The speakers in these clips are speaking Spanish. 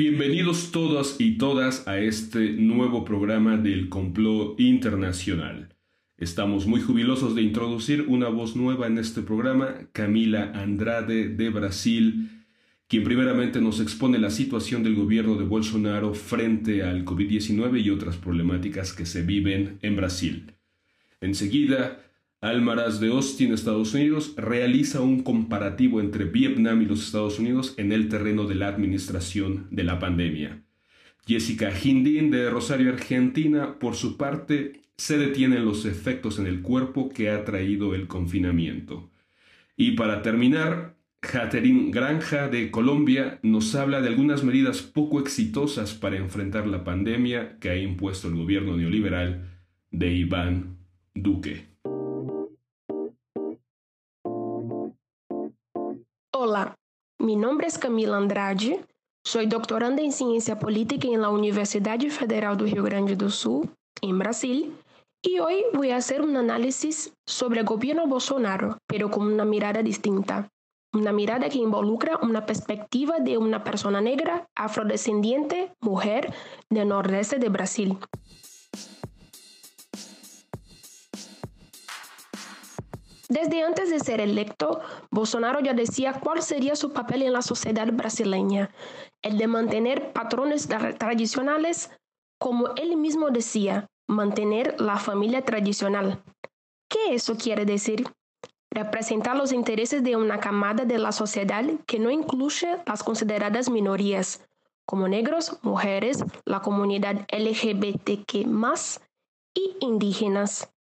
Bienvenidos todos y todas a este nuevo programa del Complot Internacional. Estamos muy jubilosos de introducir una voz nueva en este programa, Camila Andrade de Brasil, quien primeramente nos expone la situación del gobierno de Bolsonaro frente al COVID-19 y otras problemáticas que se viven en Brasil. Enseguida, Almaraz de Austin, Estados Unidos, realiza un comparativo entre Vietnam y los Estados Unidos en el terreno de la administración de la pandemia. Jessica Hindin de Rosario, Argentina, por su parte, se detienen los efectos en el cuerpo que ha traído el confinamiento. Y para terminar, Catherine Granja de Colombia nos habla de algunas medidas poco exitosas para enfrentar la pandemia que ha impuesto el gobierno neoliberal de Iván Duque. Mi nombre es Camila Andrade, soy doctoranda en Ciencia Política en la Universidad Federal do Rio Grande do Sul, en Brasil, y hoy voy a hacer un análisis sobre el gobierno Bolsonaro, pero con una mirada distinta. Una mirada que involucra una perspectiva de una persona negra, afrodescendiente, mujer del nordeste de Brasil. Desde antes de ser electo, Bolsonaro ya decía cuál sería su papel en la sociedad brasileña, el de mantener patrones tradicionales, como él mismo decía, mantener la familia tradicional. ¿Qué eso quiere decir? Representar los intereses de una camada de la sociedad que no incluye las consideradas minorías, como negros, mujeres, la comunidad LGBTQ y indígenas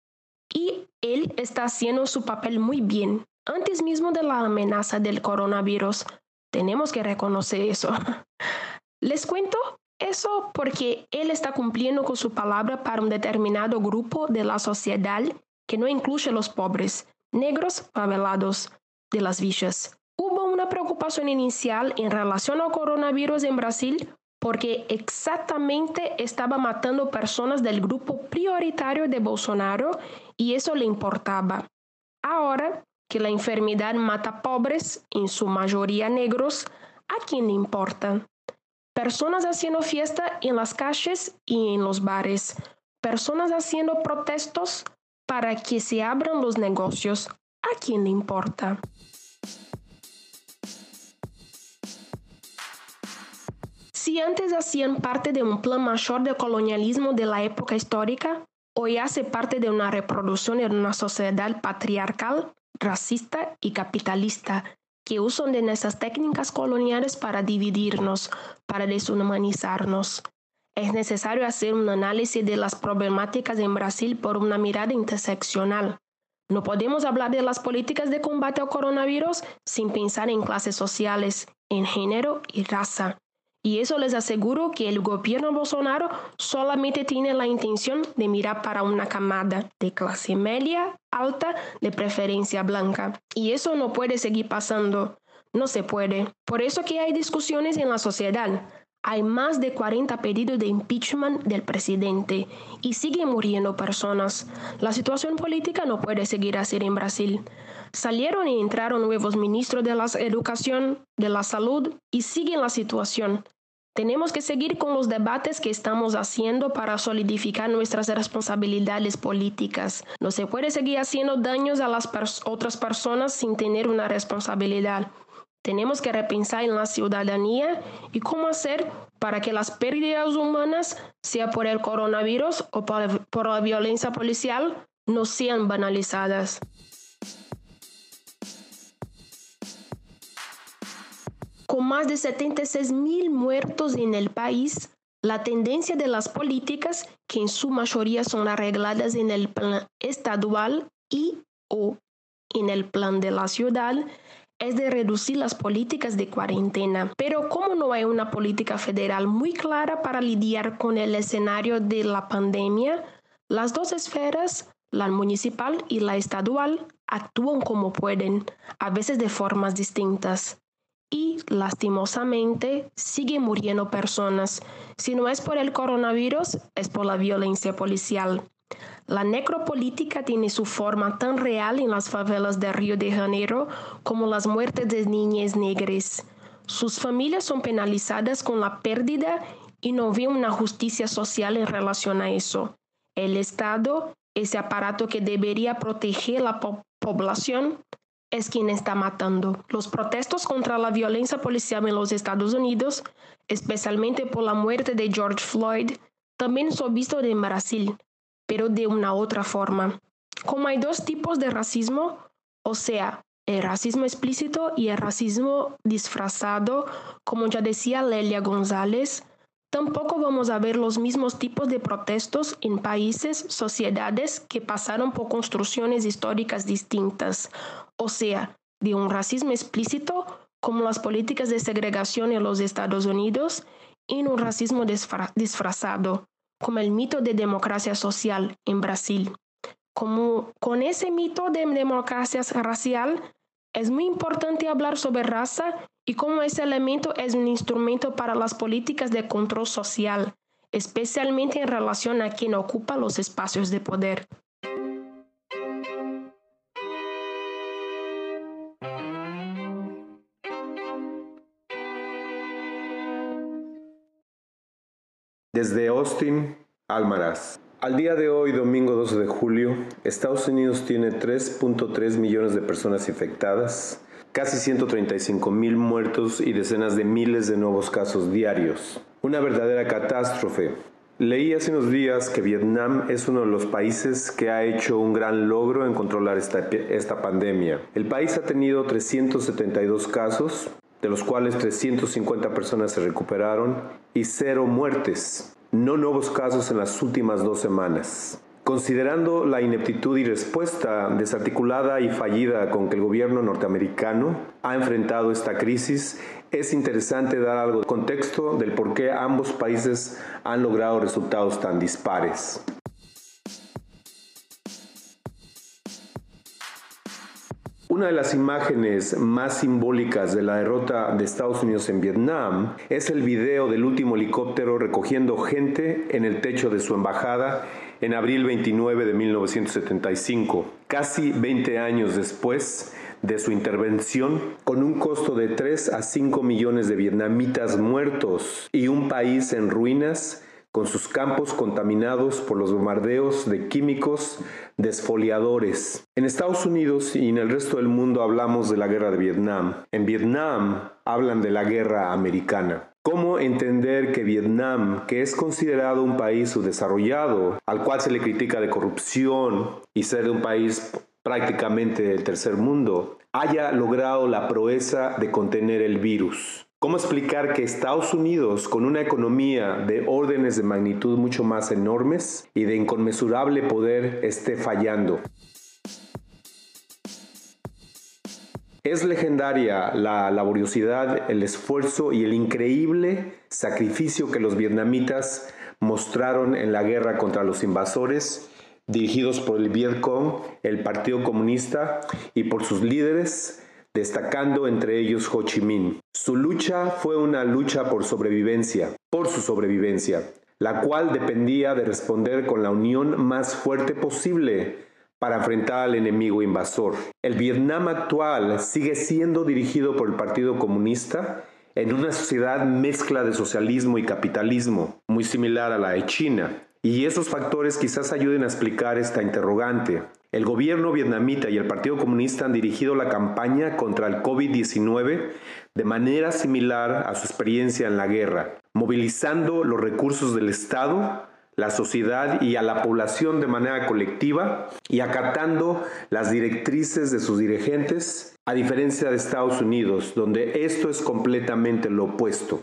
y él está haciendo su papel muy bien. Antes mismo de la amenaza del coronavirus, tenemos que reconocer eso. Les cuento eso porque él está cumpliendo con su palabra para un determinado grupo de la sociedad que no incluye los pobres, negros favelados de las villas. Hubo una preocupación inicial en relación al coronavirus en Brasil porque exactamente estaba matando personas del grupo prioritario de Bolsonaro y eso le importaba. Ahora que la enfermedad mata pobres, en su mayoría negros, ¿a quién le importa? Personas haciendo fiesta en las calles y en los bares, personas haciendo protestos para que se abran los negocios, ¿a quién le importa? Si antes hacían parte de un plan mayor de colonialismo de la época histórica, hoy hace parte de una reproducción de una sociedad patriarcal, racista y capitalista que usan de esas técnicas coloniales para dividirnos, para deshumanizarnos. Es necesario hacer un análisis de las problemáticas en Brasil por una mirada interseccional. No podemos hablar de las políticas de combate al coronavirus sin pensar en clases sociales, en género y raza. Y eso les aseguro que el gobierno Bolsonaro solamente tiene la intención de mirar para una camada de clase media, alta, de preferencia blanca. Y eso no puede seguir pasando. No se puede. Por eso que hay discusiones en la sociedad. Hay más de 40 pedidos de impeachment del presidente y siguen muriendo personas. La situación política no puede seguir así en Brasil. Salieron y entraron nuevos ministros de la educación, de la salud y siguen la situación. Tenemos que seguir con los debates que estamos haciendo para solidificar nuestras responsabilidades políticas. No se puede seguir haciendo daños a las otras personas sin tener una responsabilidad. Tenemos que repensar en la ciudadanía y cómo hacer para que las pérdidas humanas, sea por el coronavirus o por la violencia policial, no sean banalizadas. Con más de 76 mil muertos en el país, la tendencia de las políticas, que en su mayoría son arregladas en el plan estadual y o en el plan de la ciudad, es de reducir las políticas de cuarentena. Pero como no hay una política federal muy clara para lidiar con el escenario de la pandemia, las dos esferas, la municipal y la estadual, actúan como pueden, a veces de formas distintas y lastimosamente siguen muriendo personas. Si no es por el coronavirus, es por la violencia policial. La necropolítica tiene su forma tan real en las favelas de Río de Janeiro como las muertes de niñas negras. sus familias son penalizadas con la pérdida y no ve una justicia social en relación a eso. El Estado, ese aparato que debería proteger la población, es quien está matando. Los protestos contra la violencia policial en los Estados Unidos, especialmente por la muerte de George Floyd, también son vistos en Brasil, pero de una otra forma. Como hay dos tipos de racismo, o sea, el racismo explícito y el racismo disfrazado, como ya decía Lelia González, tampoco vamos a ver los mismos tipos de protestos en países, sociedades que pasaron por construcciones históricas distintas, o sea, de un racismo explícito como las políticas de segregación en los Estados Unidos y un racismo disfrazado, como el mito de democracia social en Brasil. Como con ese mito de democracia racial es muy importante hablar sobre raza y cómo ese elemento es un instrumento para las políticas de control social, especialmente en relación a quien ocupa los espacios de poder. Desde Austin, Almaraz. Al día de hoy, domingo 12 de julio, Estados Unidos tiene 3.3 millones de personas infectadas, casi 135 mil muertos y decenas de miles de nuevos casos diarios. Una verdadera catástrofe. Leí hace unos días que Vietnam es uno de los países que ha hecho un gran logro en controlar esta, esta pandemia. El país ha tenido 372 casos, de los cuales 350 personas se recuperaron y cero muertes no nuevos casos en las últimas dos semanas. Considerando la ineptitud y respuesta desarticulada y fallida con que el gobierno norteamericano ha enfrentado esta crisis, es interesante dar algo de contexto del por qué ambos países han logrado resultados tan dispares. Una de las imágenes más simbólicas de la derrota de Estados Unidos en Vietnam es el video del último helicóptero recogiendo gente en el techo de su embajada en abril 29 de 1975, casi 20 años después de su intervención, con un costo de 3 a 5 millones de vietnamitas muertos y un país en ruinas con sus campos contaminados por los bombardeos de químicos desfoliadores. En Estados Unidos y en el resto del mundo hablamos de la guerra de Vietnam. En Vietnam hablan de la guerra americana. ¿Cómo entender que Vietnam, que es considerado un país subdesarrollado, al cual se le critica de corrupción y ser un país prácticamente del tercer mundo, haya logrado la proeza de contener el virus? ¿Cómo explicar que Estados Unidos, con una economía de órdenes de magnitud mucho más enormes y de inconmensurable poder, esté fallando? Es legendaria la laboriosidad, el esfuerzo y el increíble sacrificio que los vietnamitas mostraron en la guerra contra los invasores, dirigidos por el Vietcong, el Partido Comunista y por sus líderes, destacando entre ellos Ho Chi Minh. Su lucha fue una lucha por sobrevivencia, por su sobrevivencia, la cual dependía de responder con la unión más fuerte posible para enfrentar al enemigo invasor. El Vietnam actual sigue siendo dirigido por el Partido Comunista en una sociedad mezcla de socialismo y capitalismo, muy similar a la de China. Y esos factores quizás ayuden a explicar esta interrogante. El gobierno vietnamita y el Partido Comunista han dirigido la campaña contra el COVID-19 de manera similar a su experiencia en la guerra, movilizando los recursos del Estado, la sociedad y a la población de manera colectiva y acatando las directrices de sus dirigentes, a diferencia de Estados Unidos, donde esto es completamente lo opuesto.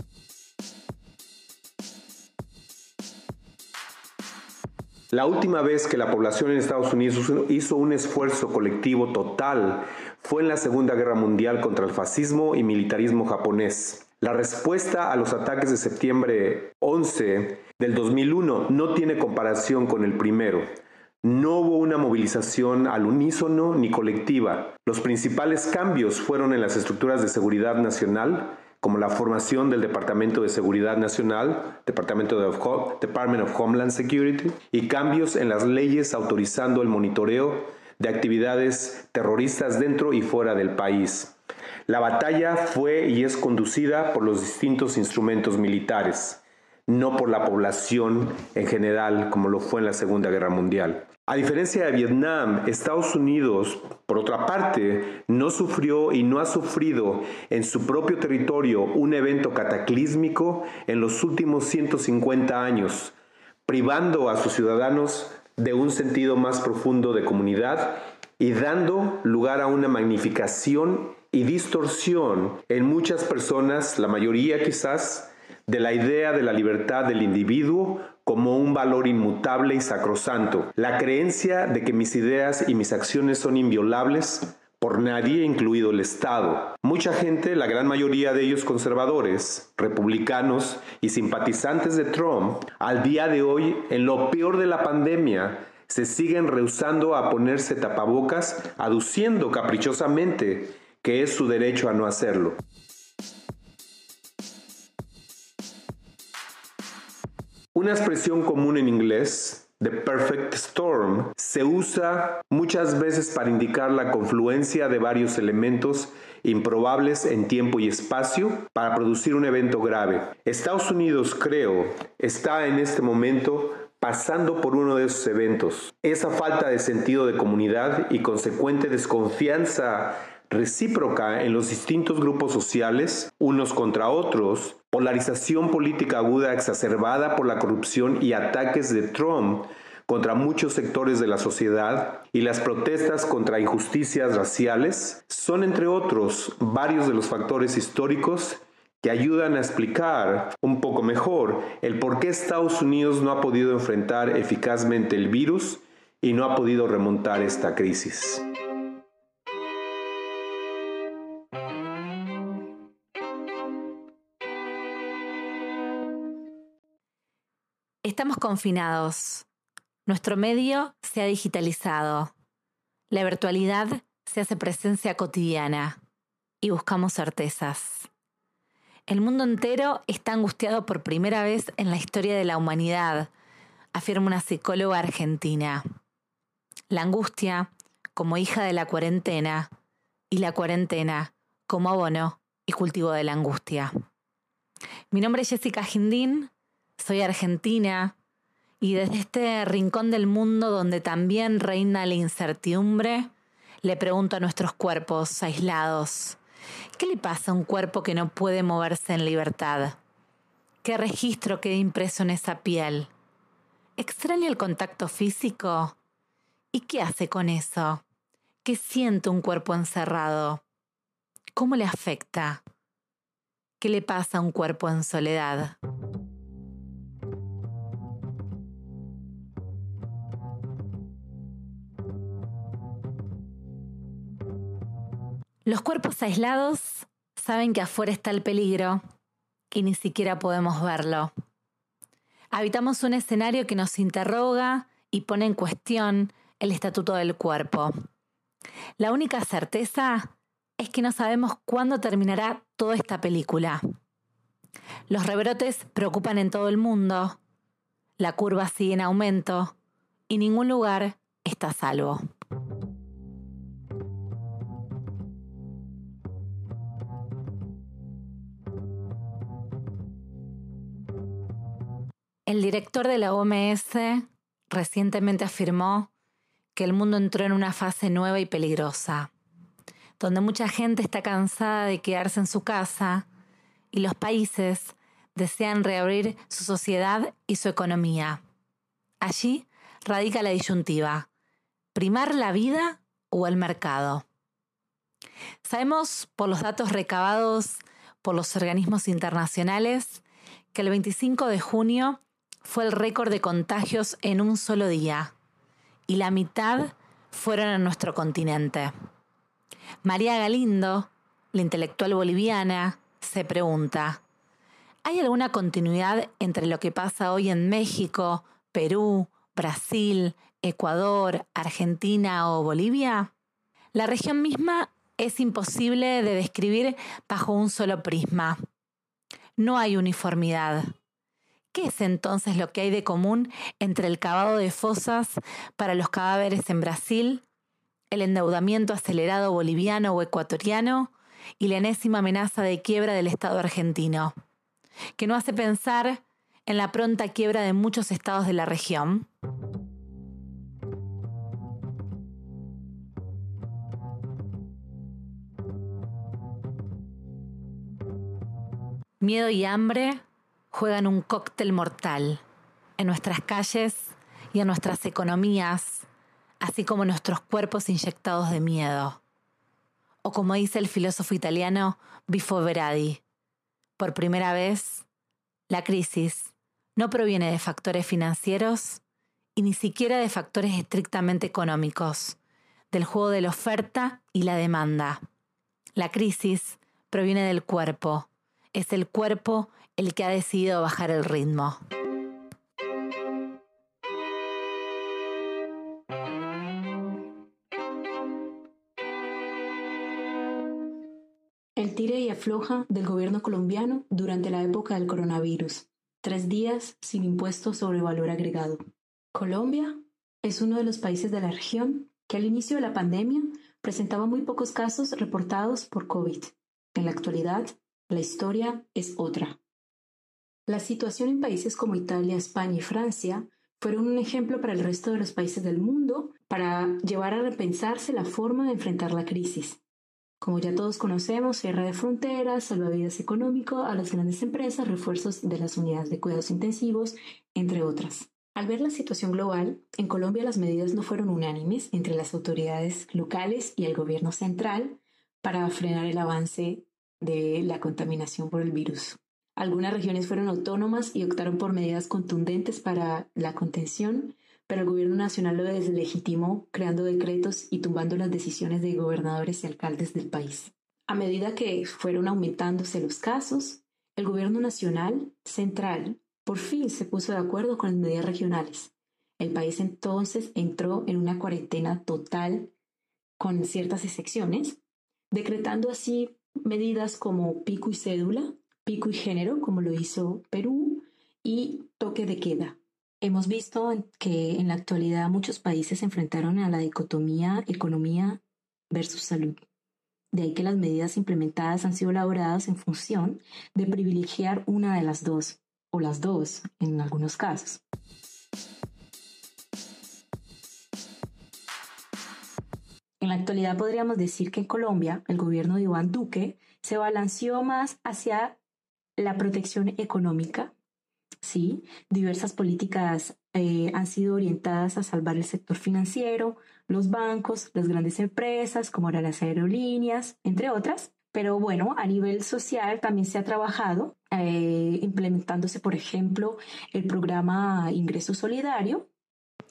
La última vez que la población en Estados Unidos hizo un esfuerzo colectivo total fue en la Segunda Guerra Mundial contra el fascismo y militarismo japonés. La respuesta a los ataques de septiembre 11 del 2001 no tiene comparación con el primero. No hubo una movilización al unísono ni colectiva. Los principales cambios fueron en las estructuras de seguridad nacional, como la formación del Departamento de Seguridad Nacional, Departamento de Department of Homeland Security, y cambios en las leyes autorizando el monitoreo de actividades terroristas dentro y fuera del país. La batalla fue y es conducida por los distintos instrumentos militares, no por la población en general como lo fue en la Segunda Guerra Mundial. A diferencia de Vietnam, Estados Unidos, por otra parte, no sufrió y no ha sufrido en su propio territorio un evento cataclísmico en los últimos 150 años, privando a sus ciudadanos de un sentido más profundo de comunidad y dando lugar a una magnificación y distorsión en muchas personas, la mayoría quizás, de la idea de la libertad del individuo como un valor inmutable y sacrosanto, la creencia de que mis ideas y mis acciones son inviolables por nadie, incluido el Estado. Mucha gente, la gran mayoría de ellos conservadores, republicanos y simpatizantes de Trump, al día de hoy, en lo peor de la pandemia, se siguen rehusando a ponerse tapabocas, aduciendo caprichosamente que es su derecho a no hacerlo. Una expresión común en inglés, the perfect storm, se usa muchas veces para indicar la confluencia de varios elementos improbables en tiempo y espacio para producir un evento grave. Estados Unidos, creo, está en este momento pasando por uno de esos eventos. Esa falta de sentido de comunidad y consecuente desconfianza recíproca en los distintos grupos sociales, unos contra otros, polarización política aguda exacerbada por la corrupción y ataques de Trump contra muchos sectores de la sociedad y las protestas contra injusticias raciales son, entre otros, varios de los factores históricos que ayudan a explicar un poco mejor el por qué Estados Unidos no ha podido enfrentar eficazmente el virus y no ha podido remontar esta crisis. Estamos confinados. Nuestro medio se ha digitalizado. La virtualidad se hace presencia cotidiana y buscamos certezas. El mundo entero está angustiado por primera vez en la historia de la humanidad, afirma una psicóloga argentina. La angustia como hija de la cuarentena y la cuarentena como abono y cultivo de la angustia. Mi nombre es Jessica Gindín soy argentina y desde este rincón del mundo donde también reina la incertidumbre, le pregunto a nuestros cuerpos aislados, ¿qué le pasa a un cuerpo que no puede moverse en libertad? ¿Qué registro queda impreso en esa piel? ¿Extraña el contacto físico? ¿Y qué hace con eso? ¿Qué siente un cuerpo encerrado? ¿Cómo le afecta? ¿Qué le pasa a un cuerpo en soledad? Los cuerpos aislados saben que afuera está el peligro y ni siquiera podemos verlo. Habitamos un escenario que nos interroga y pone en cuestión el estatuto del cuerpo. La única certeza es que no sabemos cuándo terminará toda esta película. Los rebrotes preocupan en todo el mundo, la curva sigue en aumento y ningún lugar está a salvo. El director de la OMS recientemente afirmó que el mundo entró en una fase nueva y peligrosa, donde mucha gente está cansada de quedarse en su casa y los países desean reabrir su sociedad y su economía. Allí radica la disyuntiva, primar la vida o el mercado. Sabemos por los datos recabados por los organismos internacionales que el 25 de junio fue el récord de contagios en un solo día y la mitad fueron en nuestro continente. María Galindo, la intelectual boliviana, se pregunta, ¿hay alguna continuidad entre lo que pasa hoy en México, Perú, Brasil, Ecuador, Argentina o Bolivia? La región misma es imposible de describir bajo un solo prisma. No hay uniformidad. ¿Qué es entonces lo que hay de común entre el cavado de fosas para los cadáveres en Brasil, el endeudamiento acelerado boliviano o ecuatoriano y la enésima amenaza de quiebra del Estado argentino, que no hace pensar en la pronta quiebra de muchos estados de la región. Miedo y hambre juegan un cóctel mortal en nuestras calles y en nuestras economías, así como nuestros cuerpos inyectados de miedo. O como dice el filósofo italiano Bifo Veradi, por primera vez, la crisis no proviene de factores financieros y ni siquiera de factores estrictamente económicos, del juego de la oferta y la demanda. La crisis proviene del cuerpo. Es el cuerpo el que ha decidido bajar el ritmo. El tire y afloja del gobierno colombiano durante la época del coronavirus. Tres días sin impuestos sobre valor agregado. Colombia es uno de los países de la región que al inicio de la pandemia presentaba muy pocos casos reportados por COVID. En la actualidad, la historia es otra. La situación en países como Italia, España y Francia fueron un ejemplo para el resto de los países del mundo para llevar a repensarse la forma de enfrentar la crisis. Como ya todos conocemos, cierre de fronteras, salvavidas económico a las grandes empresas, refuerzos de las unidades de cuidados intensivos, entre otras. Al ver la situación global, en Colombia las medidas no fueron unánimes entre las autoridades locales y el gobierno central para frenar el avance de la contaminación por el virus. Algunas regiones fueron autónomas y optaron por medidas contundentes para la contención, pero el gobierno nacional lo deslegitimó creando decretos y tumbando las decisiones de gobernadores y alcaldes del país. A medida que fueron aumentándose los casos, el gobierno nacional central por fin se puso de acuerdo con las medidas regionales. El país entonces entró en una cuarentena total con ciertas excepciones, decretando así medidas como pico y cédula, pico y género, como lo hizo Perú, y toque de queda. Hemos visto que en la actualidad muchos países se enfrentaron a la dicotomía economía versus salud. De ahí que las medidas implementadas han sido elaboradas en función de privilegiar una de las dos, o las dos en algunos casos. En la actualidad podríamos decir que en Colombia el gobierno de Iván Duque se balanceó más hacia la protección económica, ¿sí? Diversas políticas eh, han sido orientadas a salvar el sector financiero, los bancos, las grandes empresas, como eran las aerolíneas, entre otras. Pero bueno, a nivel social también se ha trabajado, eh, implementándose, por ejemplo, el programa Ingreso Solidario,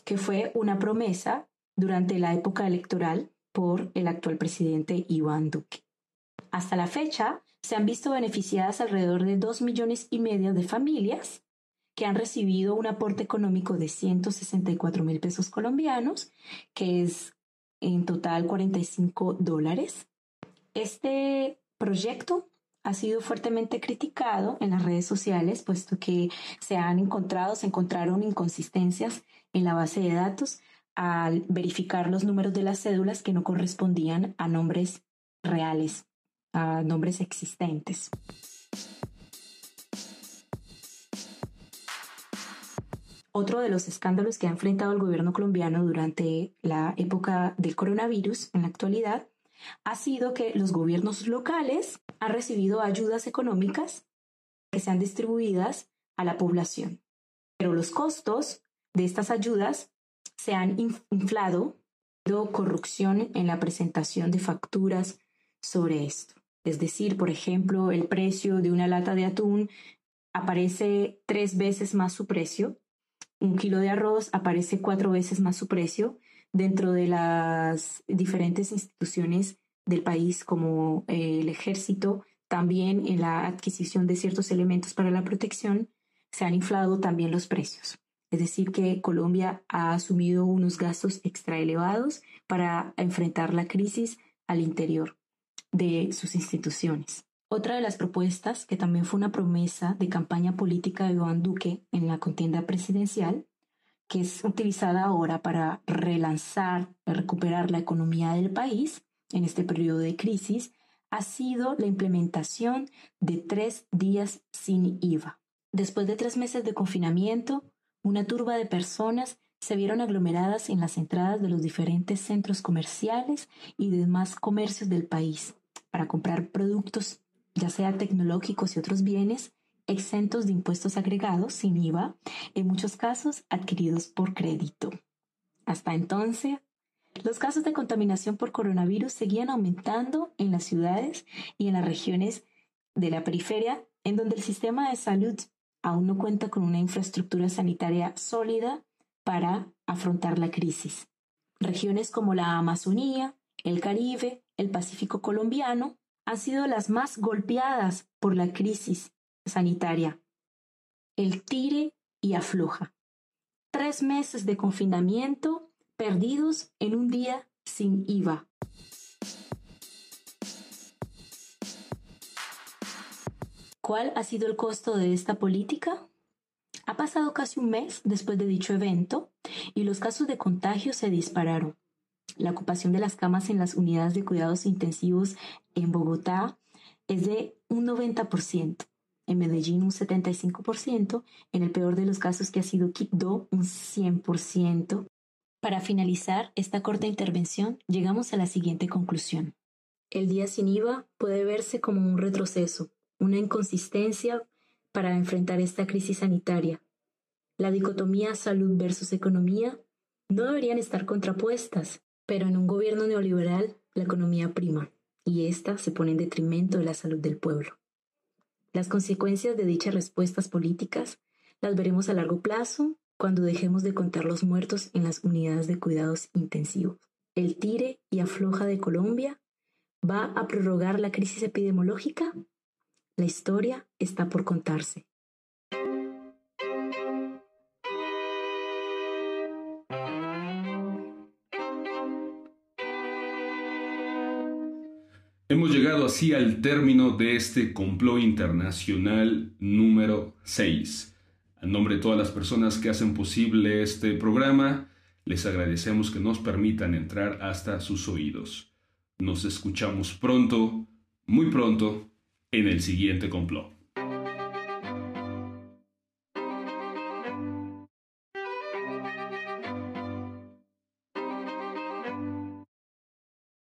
que fue una promesa durante la época electoral por el actual presidente Iván Duque. Hasta la fecha, se han visto beneficiadas alrededor de dos millones y medio de familias que han recibido un aporte económico de 164 mil pesos colombianos, que es en total 45 dólares. Este proyecto ha sido fuertemente criticado en las redes sociales, puesto que se han encontrado, se encontraron inconsistencias en la base de datos al verificar los números de las cédulas que no correspondían a nombres reales a nombres existentes. Otro de los escándalos que ha enfrentado el gobierno colombiano durante la época del coronavirus en la actualidad ha sido que los gobiernos locales han recibido ayudas económicas que sean distribuidas a la población. Pero los costos de estas ayudas se han inflado, corrupción en la presentación de facturas sobre esto. Es decir, por ejemplo, el precio de una lata de atún aparece tres veces más su precio, un kilo de arroz aparece cuatro veces más su precio dentro de las diferentes instituciones del país como eh, el ejército, también en la adquisición de ciertos elementos para la protección, se han inflado también los precios. Es decir, que Colombia ha asumido unos gastos extra elevados para enfrentar la crisis al interior de sus instituciones. Otra de las propuestas, que también fue una promesa de campaña política de Iván Duque en la contienda presidencial, que es utilizada ahora para relanzar, recuperar la economía del país en este periodo de crisis, ha sido la implementación de tres días sin IVA. Después de tres meses de confinamiento, una turba de personas se vieron aglomeradas en las entradas de los diferentes centros comerciales y demás comercios del país para comprar productos, ya sea tecnológicos y otros bienes, exentos de impuestos agregados sin IVA, en muchos casos adquiridos por crédito. Hasta entonces, los casos de contaminación por coronavirus seguían aumentando en las ciudades y en las regiones de la periferia, en donde el sistema de salud aún no cuenta con una infraestructura sanitaria sólida para afrontar la crisis. Regiones como la Amazonía, el Caribe, el Pacífico colombiano han sido las más golpeadas por la crisis sanitaria. El tire y afloja. Tres meses de confinamiento perdidos en un día sin IVA. ¿Cuál ha sido el costo de esta política? Ha pasado casi un mes después de dicho evento y los casos de contagio se dispararon. La ocupación de las camas en las unidades de cuidados intensivos en Bogotá es de un 90%, en Medellín un 75%, en el peor de los casos que ha sido Quibdó un 100%, para finalizar esta corta intervención, llegamos a la siguiente conclusión. El día sin IVA puede verse como un retroceso, una inconsistencia para enfrentar esta crisis sanitaria. La dicotomía salud versus economía no deberían estar contrapuestas, pero en un gobierno neoliberal la economía prima y ésta se pone en detrimento de la salud del pueblo. Las consecuencias de dichas respuestas políticas las veremos a largo plazo cuando dejemos de contar los muertos en las unidades de cuidados intensivos. El tire y afloja de Colombia va a prorrogar la crisis epidemiológica. La historia está por contarse. Así al término de este complot internacional número 6. En nombre de todas las personas que hacen posible este programa, les agradecemos que nos permitan entrar hasta sus oídos. Nos escuchamos pronto, muy pronto, en el siguiente complot.